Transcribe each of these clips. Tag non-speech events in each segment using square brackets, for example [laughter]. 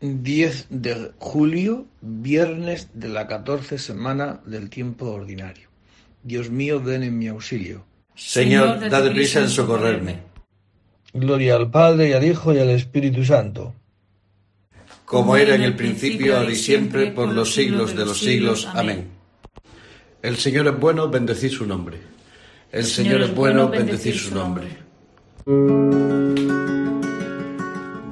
10 de julio, viernes de la catorce semana del tiempo ordinario. Dios mío, ven en mi auxilio. Señor, dad prisa en socorrerme. Gloria al Padre y al Hijo y al Espíritu Santo. Como era en el principio, ahora y siempre, por los siglos de los siglos. Amén. El Señor es bueno, bendecid su nombre. El Señor es bueno, bendecid su nombre.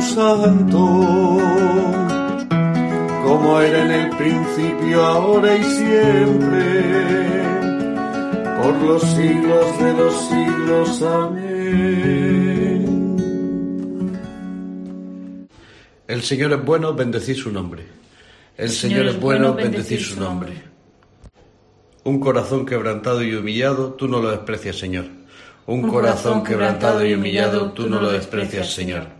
Santo, como era en el principio, ahora y siempre, por los siglos de los siglos. Amén. El Señor es bueno, bendecid su nombre. El Señor es bueno, bendecid su nombre. Un corazón quebrantado y humillado, tú no lo desprecias, Señor un corazón quebrantado y humillado, tú no lo desprecias, Señor.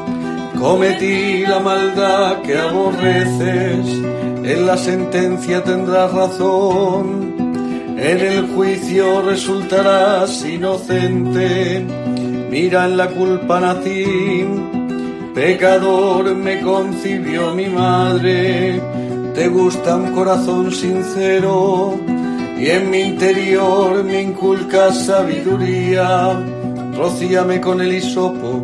cometí la maldad que aborreces, en la sentencia tendrás razón, en el juicio resultarás inocente, mira en la culpa nací, pecador me concibió mi madre, te gusta un corazón sincero, y en mi interior me inculcas sabiduría. Rocíame con el hisopo,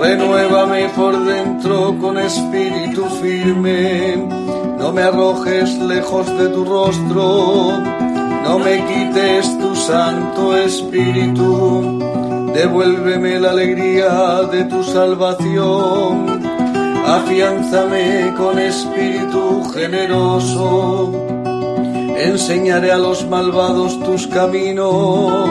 Renuévame por dentro con espíritu firme, no me arrojes lejos de tu rostro, no me quites tu santo espíritu, devuélveme la alegría de tu salvación, afiánzame con espíritu generoso, enseñaré a los malvados tus caminos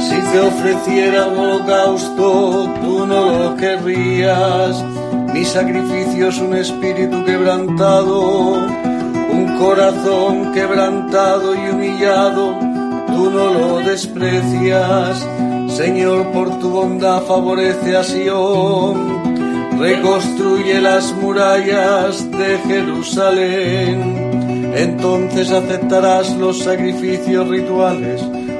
Si te ofreciera un holocausto, tú no lo querrías. Mi sacrificio es un espíritu quebrantado, un corazón quebrantado y humillado, tú no lo desprecias. Señor, por tu bondad favorece a Sion, reconstruye las murallas de Jerusalén. Entonces aceptarás los sacrificios rituales,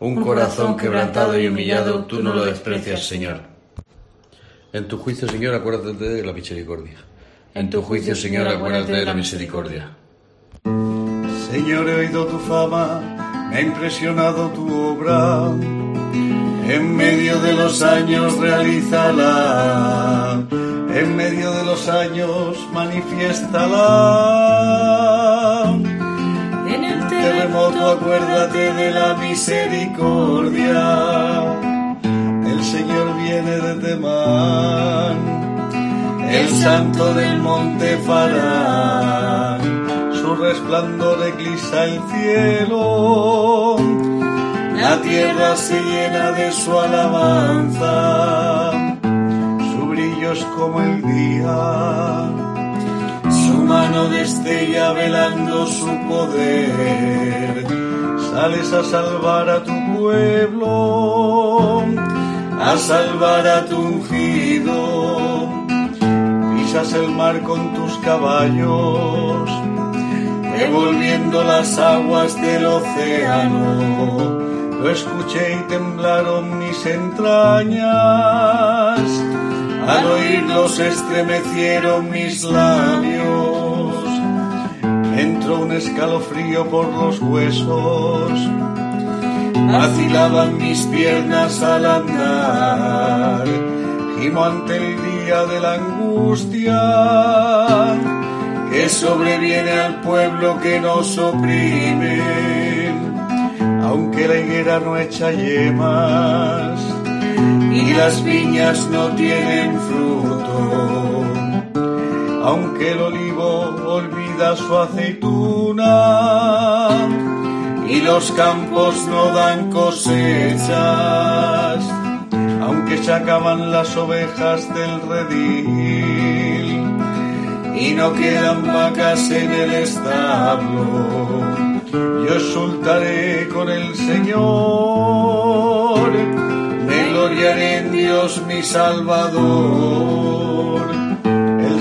Un, corazón quebrantado y humillado, tú no lo desprecias, Señor. En tu juicio, Señor, acuérdate de la misericordia. En tu juicio, Señor, acuérdate de la misericordia. Señor, he oído tu fama, me ha impresionado tu obra en medio de los años realízala, en medio de los años manifiéstala. Terremoto, acuérdate de la misericordia. El Señor viene de Temán, el santo del monte Farán. Su resplandor eclisa el cielo la tierra se llena de su alabanza, su brillo es como el día, mano destella velando su poder. Sales a salvar a tu pueblo, a salvar a tu ungido, pisas el mar con tus caballos, revolviendo las aguas del océano. Lo escuché y temblaron mis entrañas, al oírlo se estremecieron mis labios, entró un escalofrío por los huesos, vacilaban mis piernas al andar, gimo ante el día de la angustia que sobreviene al pueblo que nos oprime. Aunque la higuera no echa yemas y las viñas no tienen fruto, aunque el olivo olvida su aceituna y los campos no dan cosechas, aunque se acaban las ovejas del redil y no quedan vacas en el establo yo exultaré con el Señor, me gloriaré en Dios mi Salvador.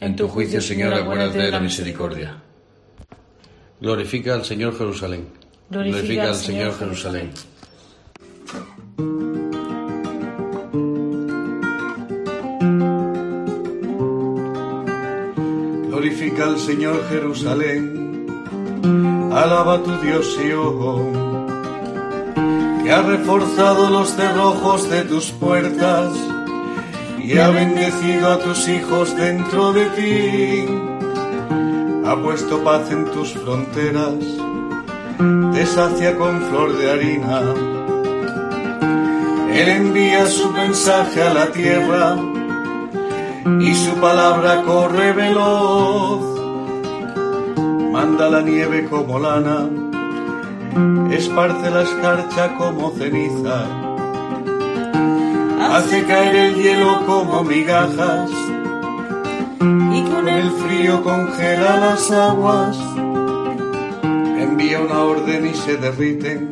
En tu juicio, Señor, acuérdate de la misericordia. Glorifica al Señor Jerusalén. Glorifica al Señor Jerusalén. Glorifica al Señor Jerusalén Alaba tu Dios Sion, que ha reforzado los cerrojos de tus puertas y ha bendecido a tus hijos dentro de ti. Ha puesto paz en tus fronteras, te sacia con flor de harina. Él envía su mensaje a la tierra y su palabra corre veloz manda la nieve como lana, esparce la escarcha como ceniza, hace caer el hielo como migajas, y con el frío congela las aguas, envía una orden y se derriten,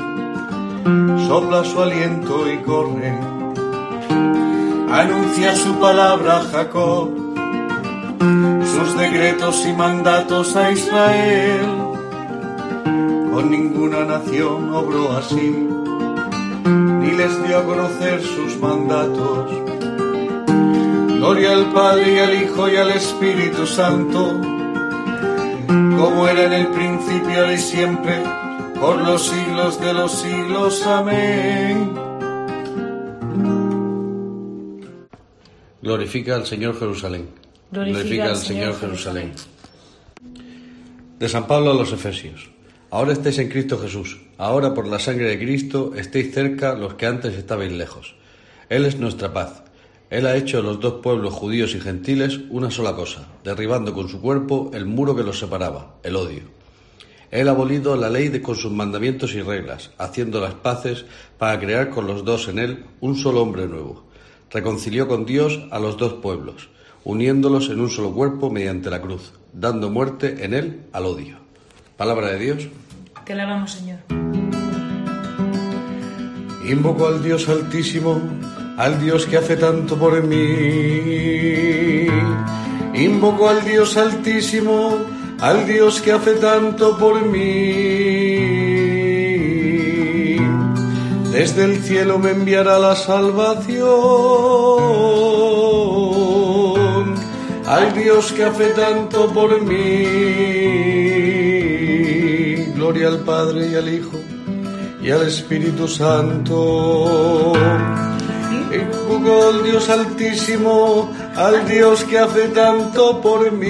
sopla su aliento y corre, anuncia su palabra Jacob, sus decretos y mandatos a Israel, con ninguna nación obró así, ni les dio a conocer sus mandatos Gloria al Padre y al Hijo y al Espíritu Santo, como era en el principio, ahora y siempre, por los siglos de los siglos. Amén. Glorifica al Señor Jerusalén. Glorifica al Señor Jerusalén. De San Pablo a los Efesios. Ahora estáis en Cristo Jesús. Ahora por la sangre de Cristo estéis cerca los que antes estabais lejos. Él es nuestra paz él ha hecho los dos pueblos judíos y gentiles una sola cosa, derribando con su cuerpo el muro que los separaba, el odio. Él ha abolido la ley de, con sus mandamientos y reglas, haciendo las paces para crear con los dos en él un solo hombre nuevo. Reconcilió con Dios a los dos pueblos, uniéndolos en un solo cuerpo mediante la cruz, dando muerte en él al odio. Palabra de Dios. Te alabamos, Señor. Invoco al Dios Altísimo al Dios que hace tanto por mí. Invoco al Dios altísimo, al Dios que hace tanto por mí. Desde el cielo me enviará la salvación, al Dios que hace tanto por mí. Gloria al Padre y al Hijo y al Espíritu Santo Invoco al Dios Altísimo, al Dios que hace tanto por mí.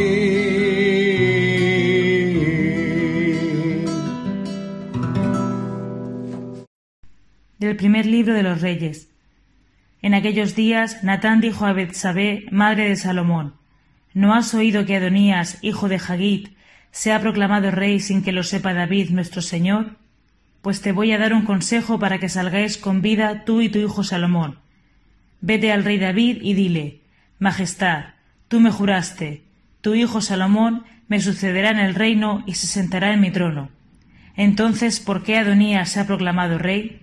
Del primer libro de los Reyes. En aquellos días, Natán dijo a Betsabé, madre de Salomón: ¿No has oído que Adonías, hijo de Hagit, se ha proclamado rey sin que lo sepa David, nuestro señor? Pues te voy a dar un consejo para que salgáis con vida tú y tu hijo Salomón Vete al rey David y dile Majestad, tú me juraste, tu hijo Salomón me sucederá en el reino y se sentará en mi trono. Entonces, ¿por qué Adonías se ha proclamado rey?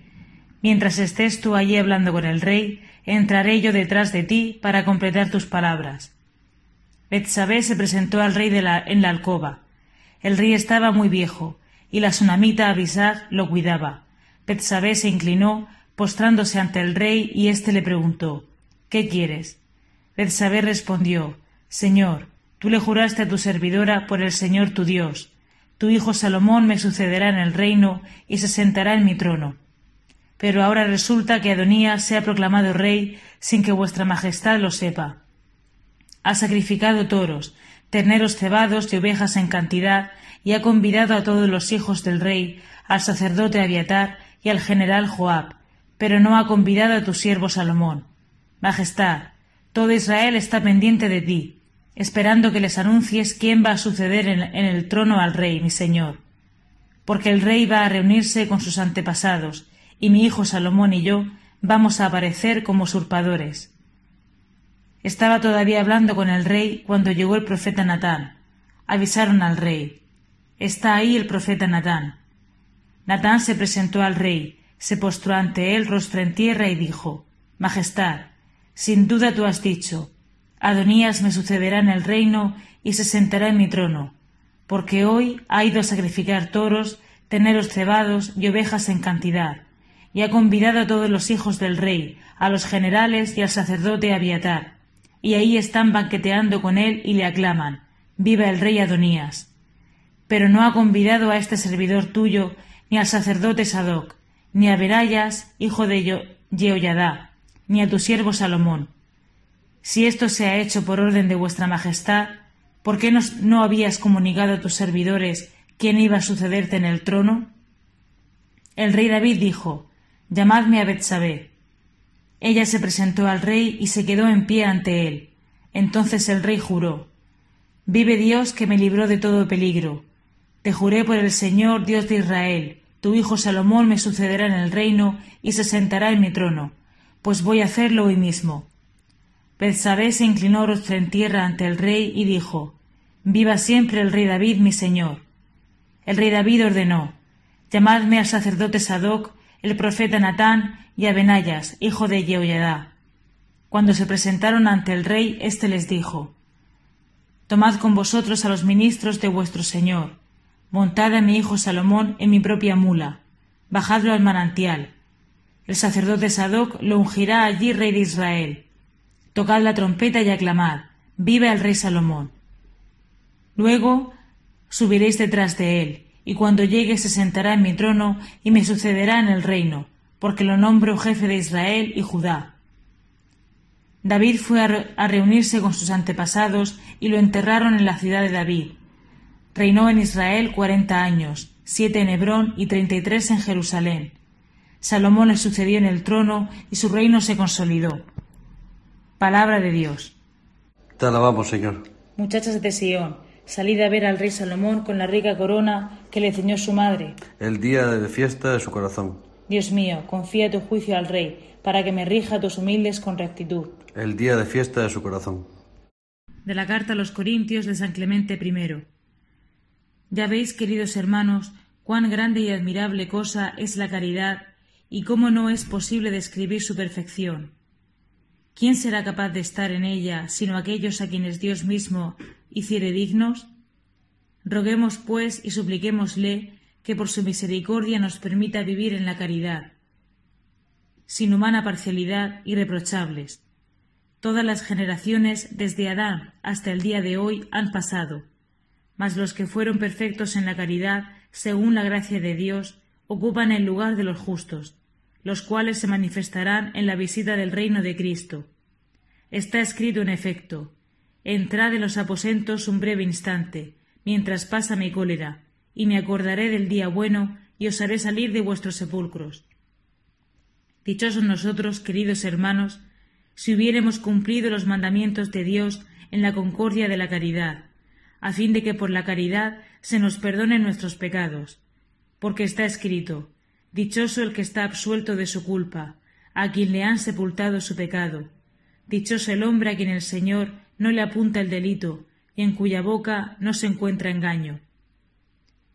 Mientras estés tú allí hablando con el rey, entraré yo detrás de ti para completar tus palabras. Betsabé se presentó al rey en la alcoba. El rey estaba muy viejo, y la sunamita Abisag lo cuidaba. Betsabé se inclinó, postrándose ante el rey, y éste le preguntó ¿Qué quieres? Betsabé respondió Señor, tú le juraste a tu servidora por el Señor tu Dios. Tu hijo Salomón me sucederá en el reino y se sentará en mi trono. Pero ahora resulta que Adonías se ha proclamado rey sin que vuestra majestad lo sepa. Ha sacrificado toros, terneros cebados y ovejas en cantidad, y ha convidado a todos los hijos del rey, al sacerdote Abiatar y al general Joab, pero no ha convidado a tu siervo Salomón. Majestad, todo Israel está pendiente de ti, esperando que les anuncies quién va a suceder en, el trono al rey, mi señor. Porque el rey va a reunirse con sus antepasados, y mi hijo Salomón y yo vamos a aparecer como usurpadores. Estaba todavía hablando con el rey cuando llegó el profeta Natán. Avisaron al rey. Está ahí el profeta Natán. Natán se presentó al rey, se postró ante él rostro en tierra y dijo Majestad, sin duda tú has dicho Adonías me sucederá en el reino y se sentará en mi trono, porque hoy ha ido a sacrificar toros, teneros cebados y ovejas en cantidad, y ha convidado a todos los hijos del rey, a los generales y al sacerdote Abiatar, y ahí están banqueteando con él y le aclaman Viva el rey Adonías. Pero no ha convidado a este servidor tuyo ni al sacerdote Sadoc, ni a Berayas, hijo de Jehoyadá, ni a tu siervo Salomón. Si esto se ha hecho por orden de vuestra majestad, ¿por qué no, habías comunicado a tus servidores quién iba a sucederte en el trono? El rey David dijo, Llamadme a Betsabé. Ella se presentó al rey y se quedó en pie ante él. Entonces el rey juró, Vive Dios que me libró de todo peligro. Te juré por el Señor Dios de Israel, tu hijo Salomón me sucederá en el reino y se sentará en mi trono, pues voy a hacerlo hoy mismo. Betsabé se inclinó rostro en tierra ante el rey y dijo Viva siempre el rey David, mi señor. El rey David ordenó Llamadme al sacerdote Sadoc, el profeta Natán y a hijo de Jehoiadá. Cuando se presentaron ante el rey, éste les dijo Tomad con vosotros a los ministros de vuestro señor, montad a mi hijo Salomón en mi propia mula, bajadlo al manantial. El sacerdote Sadoc lo ungirá allí rey de Israel. Tocad la trompeta y aclamad, viva el rey Salomón. Luego subiréis detrás de él, y cuando llegue se sentará en mi trono y me sucederá en el reino, porque lo nombro jefe de Israel y Judá. David fue a, reunirse con sus antepasados y lo enterraron en la ciudad de David. Reinó en Israel cuarenta años, siete en Hebrón y treinta y tres en Jerusalén. Salomón le sucedió en el trono y su reino se consolidó. Palabra de Dios. Te alabamos, Señor. Muchachas de Sión, salid a ver al rey Salomón con la rica corona que le ceñó su madre. El día de fiesta de su corazón. Dios mío, confía tu juicio al rey, para que me rija a tus humildes con rectitud el día de fiesta de su corazón. De la carta a los Corintios de San Clemente I. Ya veis, queridos hermanos, cuán grande y admirable cosa es la caridad y cómo no es posible describir su perfección. ¿Quién será capaz de estar en ella sino aquellos a quienes Dios mismo hiciere dignos? Roguemos, pues, y supliquémosle que por su misericordia nos permita vivir en la caridad, sin humana parcialidad, irreprochables, Todas las generaciones, desde Adán hasta el día de hoy, han pasado, mas los que fueron perfectos en la caridad, según la gracia de Dios, ocupan el lugar de los justos, los cuales se manifestarán en la visita del reino de Cristo. Está escrito en efecto, Entrad en los aposentos un breve instante, mientras pasa mi cólera, y me acordaré del día bueno, y os haré salir de vuestros sepulcros. Dichosos nosotros, queridos hermanos, si hubiéremos cumplido los mandamientos de Dios en la concordia de la caridad, a fin de que por la caridad se nos perdonen nuestros pecados. Porque está escrito, Dichoso el que está absuelto de su culpa, a quien le han sepultado su pecado. Dichoso el hombre a quien el Señor no le apunta el delito, y en cuya boca no se encuentra engaño.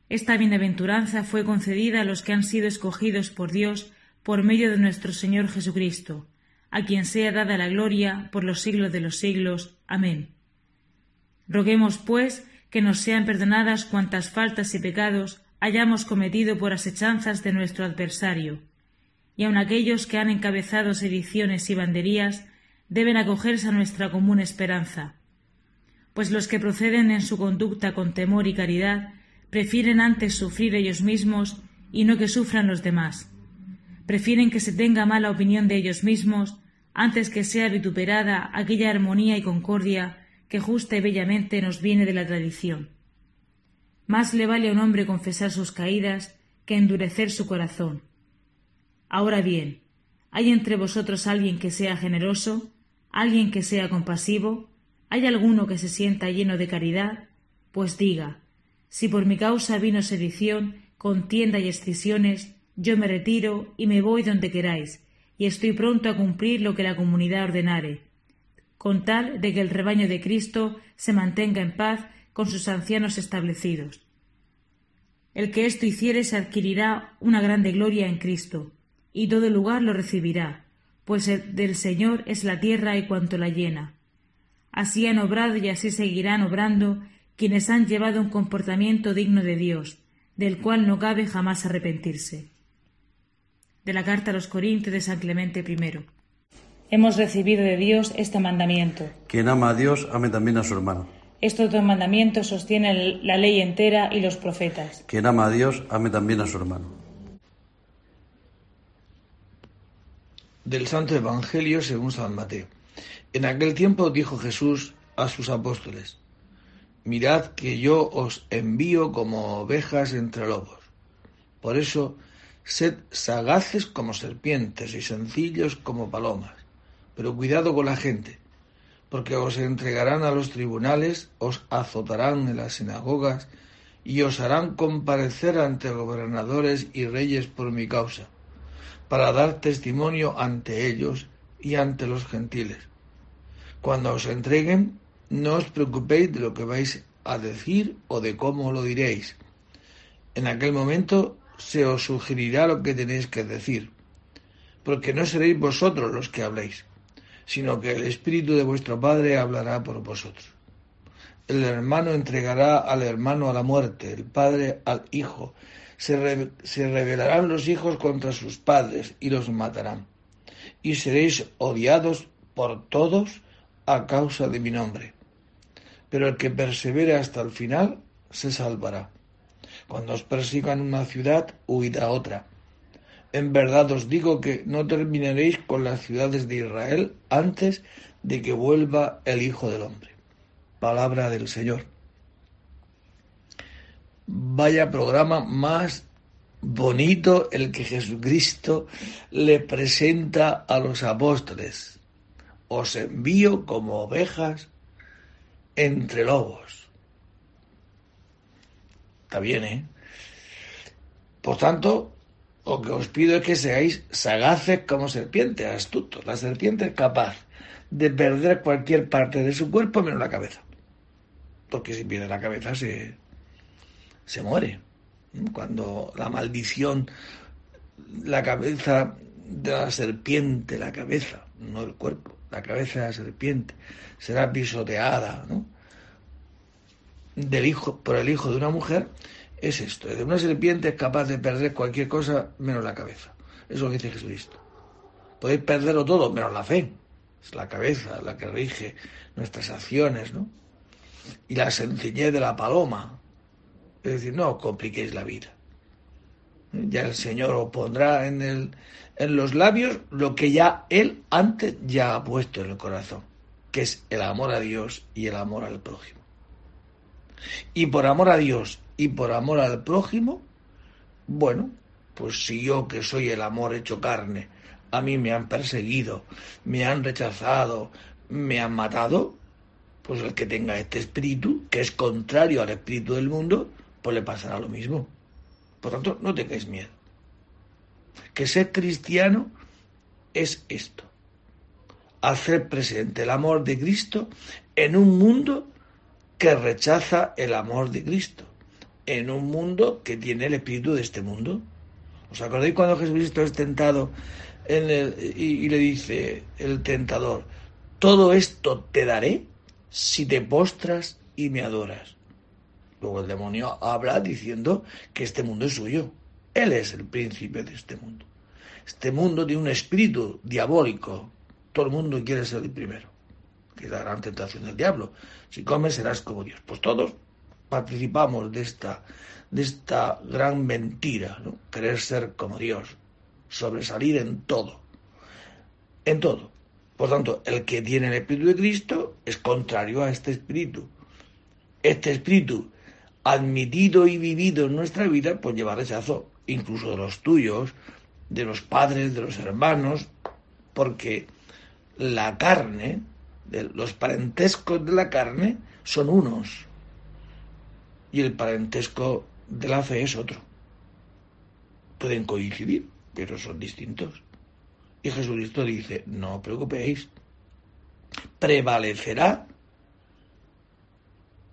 Esta bienaventuranza fue concedida a los que han sido escogidos por Dios por medio de nuestro Señor Jesucristo, a quien sea dada la gloria por los siglos de los siglos. Amén. Roguemos, pues, que nos sean perdonadas cuantas faltas y pecados hayamos cometido por asechanzas de nuestro adversario, y aun aquellos que han encabezado sediciones y banderías deben acogerse a nuestra común esperanza, pues los que proceden en su conducta con temor y caridad prefieren antes sufrir ellos mismos y no que sufran los demás. Prefieren que se tenga mala opinión de ellos mismos antes que sea vituperada aquella armonía y concordia que justa y bellamente nos viene de la tradición. Más le vale a un hombre confesar sus caídas que endurecer su corazón. Ahora bien, ¿hay entre vosotros alguien que sea generoso? ¿Alguien que sea compasivo? ¿Hay alguno que se sienta lleno de caridad? Pues diga, si por mi causa vino sedición, contienda y escisiones, yo me retiro y me voy donde queráis, y estoy pronto a cumplir lo que la comunidad ordenare, con tal de que el rebaño de Cristo se mantenga en paz con sus ancianos establecidos. El que esto hiciere se adquirirá una grande gloria en Cristo, y todo lugar lo recibirá, pues del Señor es la tierra y cuanto la llena. Así han obrado y así seguirán obrando quienes han llevado un comportamiento digno de Dios, del cual no cabe jamás arrepentirse de la carta a los Corintios de San Clemente I. Hemos recibido de Dios este mandamiento. Quien ama a Dios, ame también a su hermano. Estos dos mandamientos sostienen la ley entera y los profetas. Quien ama a Dios, ame también a su hermano. Del Santo Evangelio según San Mateo. En aquel tiempo dijo Jesús a sus apóstoles, Mirad que yo os envío como ovejas entre lobos. Por eso Sed sagaces como serpientes y sencillos como palomas, pero cuidado con la gente, porque os entregarán a los tribunales, os azotarán en las sinagogas y os harán comparecer ante gobernadores y reyes por mi causa, para dar testimonio ante ellos y ante los gentiles. Cuando os entreguen, no os preocupéis de lo que vais a decir o de cómo lo diréis. En aquel momento se os sugerirá lo que tenéis que decir, porque no seréis vosotros los que habléis, sino que el Espíritu de vuestro Padre hablará por vosotros. El hermano entregará al hermano a la muerte, el padre al hijo. Se, se rebelarán los hijos contra sus padres y los matarán. Y seréis odiados por todos a causa de mi nombre. Pero el que persevere hasta el final se salvará. Cuando os persigan una ciudad, huid a otra. En verdad os digo que no terminaréis con las ciudades de Israel antes de que vuelva el Hijo del Hombre. Palabra del Señor. Vaya programa más bonito el que Jesucristo le presenta a los apóstoles. Os envío como ovejas entre lobos. Está bien, ¿eh? Por tanto, lo que os pido es que seáis sagaces como serpientes, astutos. La serpiente es capaz de perder cualquier parte de su cuerpo menos la cabeza. Porque si pierde la cabeza se, se muere. Cuando la maldición, la cabeza de la serpiente, la cabeza, no el cuerpo, la cabeza de la serpiente, será pisoteada ¿no? Del hijo, por el hijo de una mujer, es esto. De una serpiente es capaz de perder cualquier cosa menos la cabeza. Eso es lo que dice Jesucristo. Podéis perderlo todo menos la fe. Es la cabeza la que rige nuestras acciones, ¿no? Y la sencillez de la paloma. Es decir, no compliquéis la vida. Ya el Señor os pondrá en, el, en los labios lo que ya Él antes ya ha puesto en el corazón, que es el amor a Dios y el amor al prójimo. Y por amor a Dios y por amor al prójimo, bueno, pues si yo que soy el amor hecho carne, a mí me han perseguido, me han rechazado, me han matado, pues el que tenga este espíritu, que es contrario al espíritu del mundo, pues le pasará lo mismo. Por tanto, no tengáis miedo. Que ser cristiano es esto. Hacer presente el amor de Cristo en un mundo que rechaza el amor de Cristo. En un mundo que tiene el espíritu de este mundo. ¿Os acordáis cuando Jesucristo es tentado y, y le dice el tentador, todo esto te daré si te postras y me adoras? Luego el demonio habla diciendo que este mundo es suyo. Él es el príncipe de este mundo. Este mundo tiene un espíritu diabólico. Todo el mundo quiere ser el primero. Que es la gran tentación del diablo. Si comes serás como Dios. Pues todos participamos de esta, de esta gran mentira. Querer ser como Dios. Sobresalir en todo. En todo. Por tanto, el que tiene el Espíritu de Cristo es contrario a este Espíritu. Este Espíritu admitido y vivido en nuestra vida, pues lleva rechazo, incluso de los tuyos, de los padres, de los hermanos, porque la carne, los parentescos de la carne son unos y el parentesco de la fe es otro. Pueden coincidir, pero son distintos. Y Jesucristo dice, no os preocupéis, prevalecerá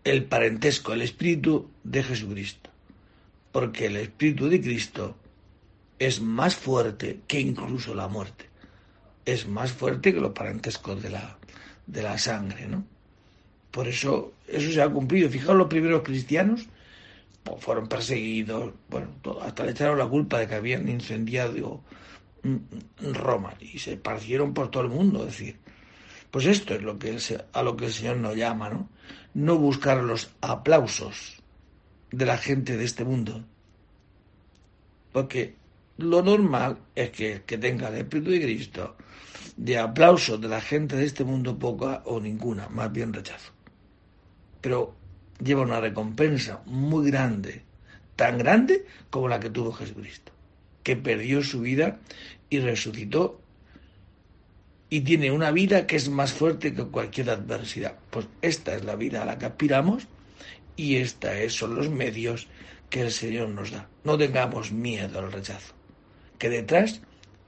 el parentesco, el espíritu de Jesucristo. Porque el espíritu de Cristo es más fuerte que incluso la muerte. Es más fuerte que los parentescos de la, de la sangre, ¿no? Por eso, eso se ha cumplido. Fijaos, los primeros cristianos pues, fueron perseguidos, bueno, hasta le echaron la culpa de que habían incendiado Roma y se esparcieron por todo el mundo. Es decir, pues esto es lo que a lo que el Señor nos llama, ¿no? No buscar los aplausos de la gente de este mundo. Porque lo normal es que, que tenga el Espíritu de Cristo de aplausos de la gente de este mundo poca o ninguna, más bien rechazo. Pero lleva una recompensa muy grande, tan grande como la que tuvo Jesucristo, que perdió su vida y resucitó y tiene una vida que es más fuerte que cualquier adversidad. Pues esta es la vida a la que aspiramos y estos son los medios que el Señor nos da. No tengamos miedo al rechazo, que detrás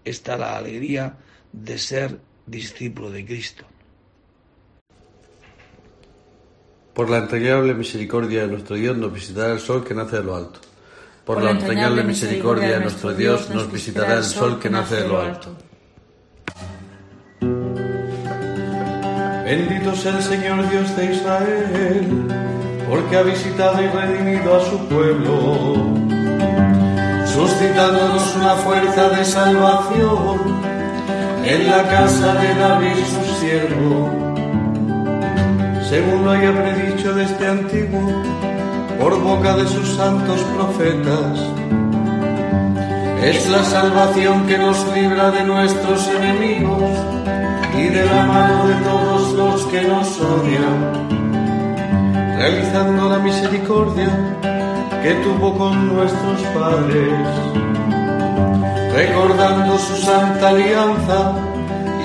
está la alegría de ser discípulo de Cristo. Por la entrañable misericordia de nuestro Dios nos visitará el sol que nace de lo alto. Por la entrañable misericordia de nuestro Dios nos visitará el sol que nace de lo alto. Bendito sea el Señor Dios de Israel, porque ha visitado y redimido a su pueblo, suscitándonos una fuerza de salvación en la casa de David su siervo, según lo haya predicho desde antiguo por boca de sus santos profetas. Es la salvación que nos libra de nuestros enemigos y de la mano de todos los que nos odian, realizando la misericordia que tuvo con nuestros padres, recordando su santa alianza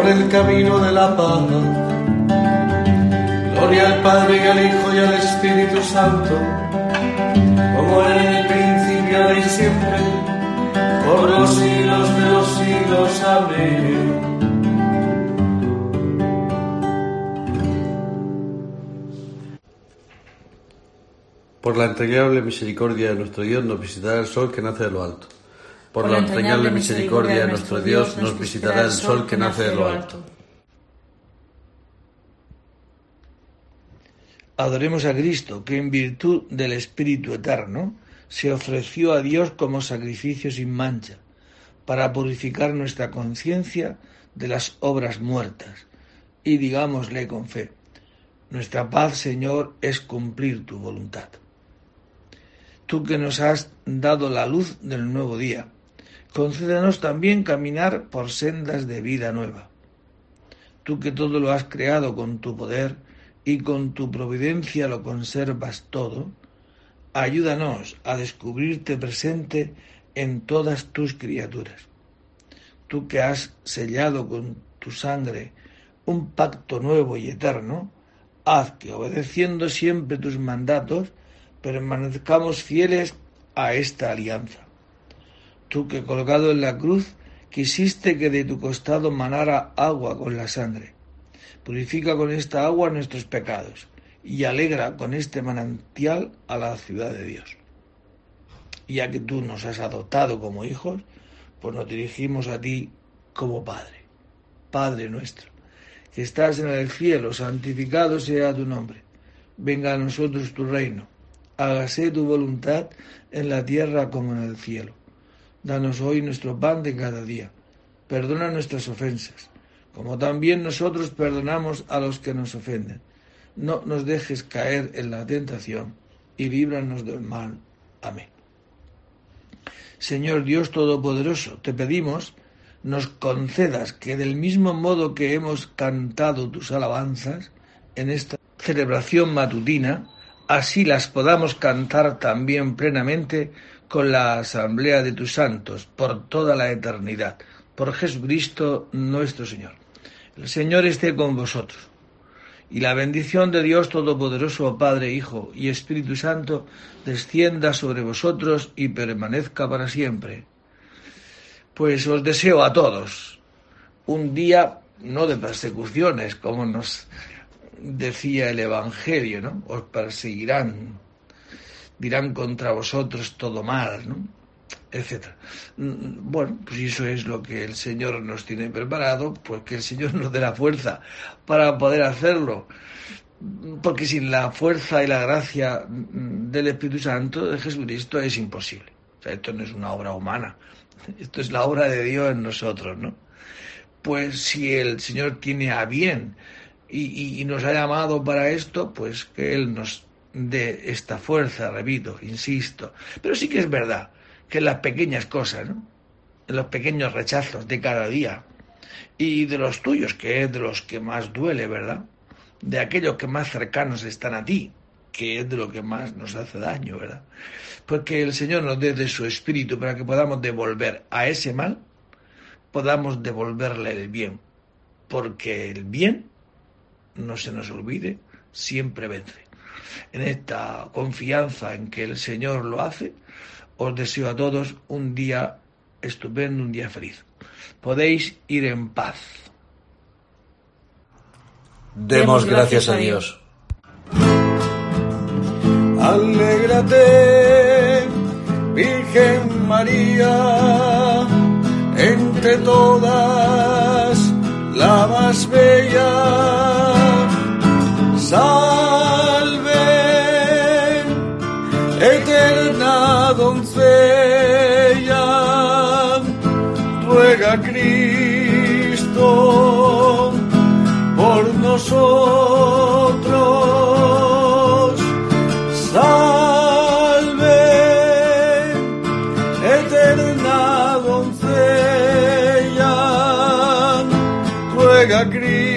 por el camino de la paz. Gloria al Padre y al Hijo y al Espíritu Santo, como era en el principio y siempre por los siglos de los siglos. Amén. Por la entrañable misericordia de nuestro Dios nos visitará el sol que nace de lo alto. Por, la entrañable misericordia de nuestro Dios nos visitará el sol que nace de lo alto. Adoremos a Cristo, que en virtud del Espíritu Eterno se ofreció a Dios como sacrificio sin mancha, para purificar nuestra conciencia de las obras muertas. Y digámosle con fe, nuestra paz, Señor, es cumplir tu voluntad. Tú que nos has dado la luz del nuevo día, concédenos también caminar por sendas de vida nueva. Tú que todo lo has creado con tu poder y con tu providencia lo conservas todo, ayúdanos a descubrirte presente en todas tus criaturas. Tú que has sellado con tu sangre un pacto nuevo y eterno, haz que, obedeciendo siempre tus mandatos, permanezcamos fieles a esta alianza. Tú que colgado en la cruz quisiste que de tu costado manara agua con la sangre. Purifica con esta agua nuestros pecados y alegra con este manantial a la ciudad de Dios. Ya que tú nos has adoptado como hijos, pues nos dirigimos a ti como Padre. Padre nuestro, que estás en el cielo, santificado sea tu nombre. Venga a nosotros tu reino. Hágase tu voluntad en la tierra como en el cielo. Danos hoy nuestro pan de cada día. Perdona nuestras ofensas, como también nosotros perdonamos a los que nos ofenden no nos dejes caer en la tentación y líbranos del mal. Amén. Señor Dios Todopoderoso, te pedimos nos concedas que del mismo modo que hemos cantado tus alabanzas en esta celebración matutina, así las podamos cantar también plenamente con la asamblea de tus santos por toda la eternidad. Por Jesucristo nuestro Señor. El Señor esté con vosotros y la bendición de Dios Todopoderoso, Padre, Hijo y Espíritu Santo, descienda sobre vosotros y permanezca para siempre. Pues os deseo a todos un día no de persecuciones, como nos decía el Evangelio, ¿no? Os perseguirán, dirán contra vosotros todo mal, ¿no? etcétera. Mm, bueno, pues eso es lo que el Señor nos tiene preparado, pues que el Señor [laughs] nos dé la fuerza para poder hacerlo, porque sin la fuerza y la gracia del Espíritu Santo de Jesucristo es imposible. O sea, esto no es una obra humana, [laughs] esto es la obra de Dios en nosotros, ¿no? Pues si el Señor tiene a bien y nos ha llamado para esto, pues que Él nos dé esta fuerza, repito, insisto. Pero sí que es verdad que en las pequeñas cosas, ¿no? en los pequeños rechazos de cada día y de los tuyos, que es de los que más duele, ¿verdad? De aquellos que más cercanos están a ti, que es de lo que más nos hace daño, ¿verdad? Pues que el Señor nos dé de su espíritu para que podamos devolver a ese mal, podamos devolverle el bien, porque el bien, no se nos olvide, siempre vence. En esta confianza en que el Señor lo hace, os deseo a todos un día estupendo, un día feliz. Podéis ir en paz. Demos gracias a Dios. Alégrate, Virgen María, entre todas la más bella. Doncella, ruega a Cristo por nosotros. Salve, eterna doncella, ruega a Cristo.